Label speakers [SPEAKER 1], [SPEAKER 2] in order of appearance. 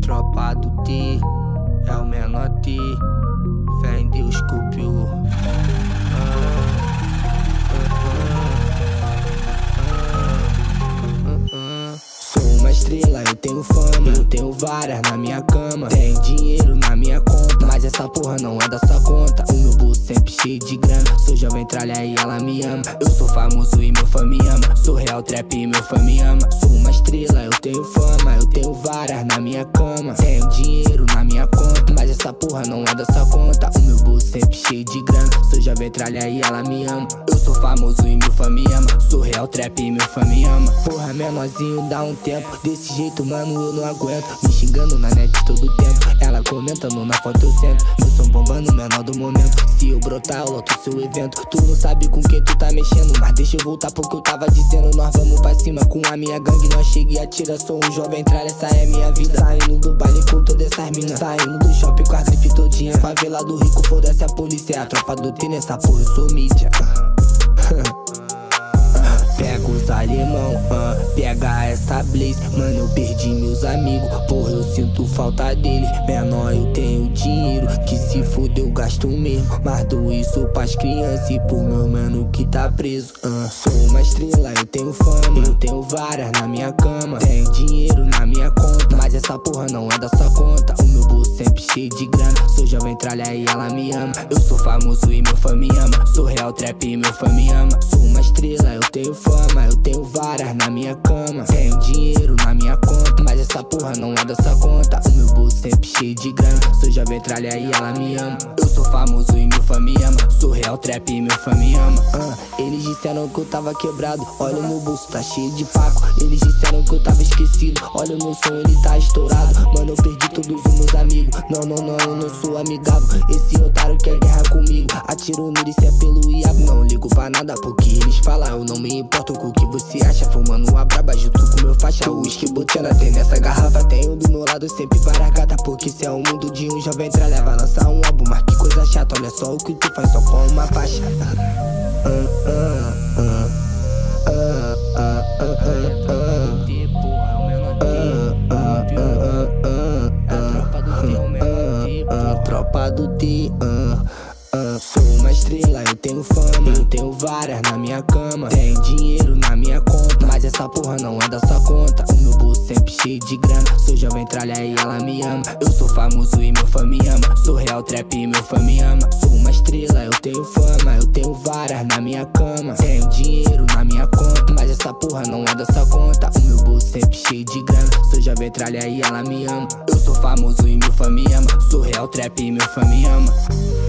[SPEAKER 1] Tropa do T é o menor T. estrela, eu tenho fama. Eu tenho várias na minha cama. Tenho dinheiro na minha conta. Mas essa porra não é da sua conta. O meu bolso sempre cheio de grana. Sou jovem tralha e ela me ama. Eu sou famoso e meu fã me ama. Sou real trap e meu fã me ama. Sou uma estrela, eu tenho fama. Eu tenho várias na minha cama. Tenho dinheiro na minha conta. Mas essa porra não é da sua conta. O meu bolso sempre cheio de grana. Sou jovem tralha e ela me ama. Eu sou famoso e meu fã me ama. Sou real trap e meu fã me ama. Porra, menorzinho dá um tempo. Desse jeito, mano, eu não aguento. Me xingando na net todo tempo. Ela comentando na foto eu sento. Meu som bombando, menor do momento. Se eu brotar, eu loto seu evento. Tu não sabe com quem tu tá mexendo. Mas deixa eu voltar porque eu tava dizendo. Nós vamos pra cima com a minha gangue. Nós chega e atira. Sou um jovem tralha, essa é minha vida. Saindo do baile com todas essas minas. Saindo do shopping com a grife todinha. Favela do rico, foda-se a polícia. A tropa do T nessa porra, eu sou mídia. Alemão, ah, pega essa blaze. Mano, eu perdi meus amigos, porra, eu sinto falta dele. Menor, eu tenho dinheiro, que se fuder eu gasto mesmo. Mas dou isso pras crianças e pro meu mano que tá preso ah. Sou uma estrela, eu tenho fama, eu tenho várias na minha cama. Tenho dinheiro na minha conta, mas essa porra não é da sua conta. O meu bolso sempre cheio de grana, sou jovem tralha e ela me ama. Eu sou famoso e meu fã me ama, sou real trap e meu fã me ama. Sou eu tenho fama, eu tenho várias na minha cama. Tenho dinheiro essa porra não é dessa conta. O meu bolso sempre cheio de grana. Sou jovem tralha e ela me ama. Eu sou famoso e meu fã me ama. Sou real trap e meu fã me ama. Ah, eles disseram que eu tava quebrado. Olha o meu bolso, tá cheio de paco. Eles disseram que eu tava esquecido. Olha o meu som, ele tá estourado. Mano, eu perdi todos os meus amigos. Não, não, não, eu não sou amigável. Esse otário quer guerra comigo. Atiro nele, isso é pelo iago. Não ligo pra nada porque eles falam. Eu não me importo com o que você acha. Fumando a braba junto com sempre gatas. Porque se é o mundo de um jovem tralha, vai lançar um álbum. Mas que coisa chata, olha só o que tu faz só com uma faixa. Ah, ah, ah, ah, ah, ah, ah, ah. Tropa do T, ah, ah. Sou uma estrela, eu tenho fama. Eu tenho várias na minha cama. Tenho dinheiro essa porra não é da sua conta. O meu bolso sempre cheio de grana. Sou jovem tralha e ela me ama. Eu sou famoso e meu fã me ama. Sou real trap e meu fã me ama. Sou uma estrela, eu tenho fama. Eu tenho várias na minha cama. Tenho dinheiro na minha conta. Mas essa porra não é da sua conta. O meu bolso sempre cheio de grana. Sou jovem tralha e ela me ama. Eu sou famoso e meu fã me ama. Sou real trap e meu fã me ama.